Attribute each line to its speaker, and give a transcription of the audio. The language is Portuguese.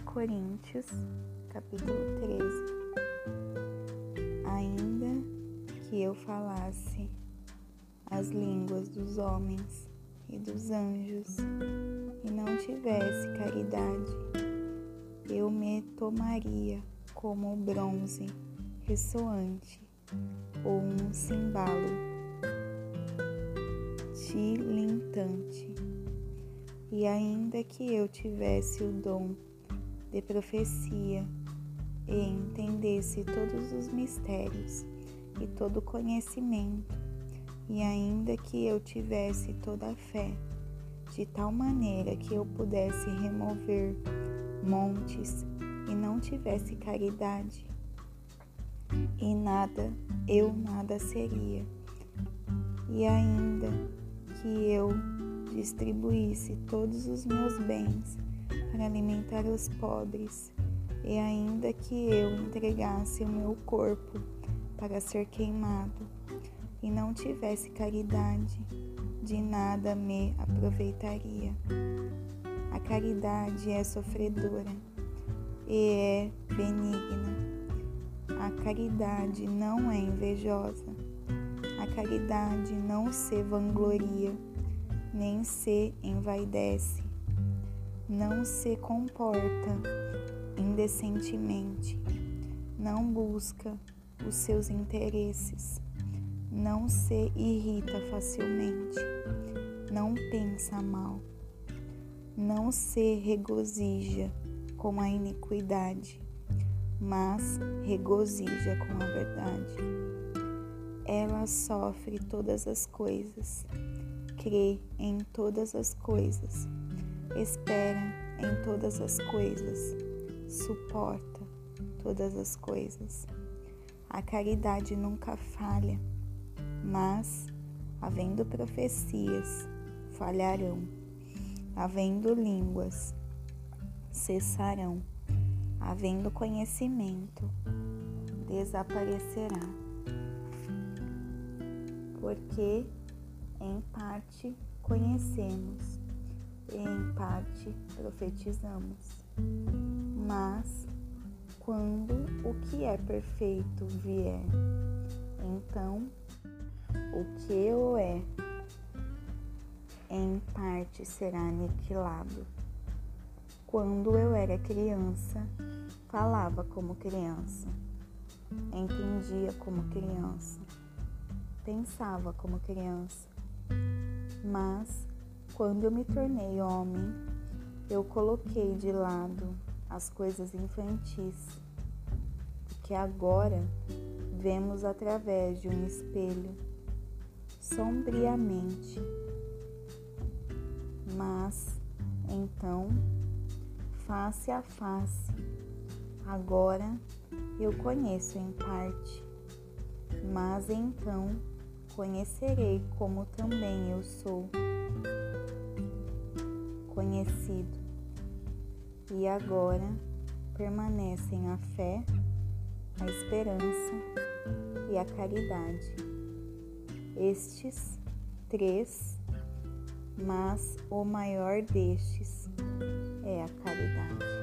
Speaker 1: Coríntios, capítulo 13. Ainda que eu falasse as línguas dos homens e dos anjos e não tivesse caridade, eu me tomaria como bronze ressoante ou um cimbalo tilintante. E ainda que eu tivesse o dom de profecia e entendesse todos os mistérios e todo conhecimento, e ainda que eu tivesse toda a fé, de tal maneira que eu pudesse remover montes e não tivesse caridade, e nada, eu nada seria. E ainda que eu distribuísse todos os meus bens para alimentar os pobres, e ainda que eu entregasse o meu corpo para ser queimado, e não tivesse caridade, de nada me aproveitaria. A caridade é sofredora e é benigna. A caridade não é invejosa. A caridade não se vangloria, nem se envaidece, não se comporta indecentemente, não busca os seus interesses, não se irrita facilmente, não pensa mal, não se regozija com a iniquidade, mas regozija com a verdade. Ela sofre todas as coisas, crê em todas as coisas, espera em todas as coisas, suporta todas as coisas. A caridade nunca falha, mas, havendo profecias, falharão, havendo línguas, cessarão, havendo conhecimento, desaparecerá. Porque em parte conhecemos em parte profetizamos. Mas quando o que é perfeito vier, então o que o é em parte será aniquilado. Quando eu era criança, falava como criança, entendia como criança, pensava como criança. Mas quando eu me tornei homem, eu coloquei de lado as coisas infantis, porque agora vemos através de um espelho sombriamente. Mas então face a face. Agora eu conheço em parte, mas então conhecerei como também eu sou conhecido. E agora permanecem a fé, a esperança e a caridade. Estes três, mas o maior destes é a caridade.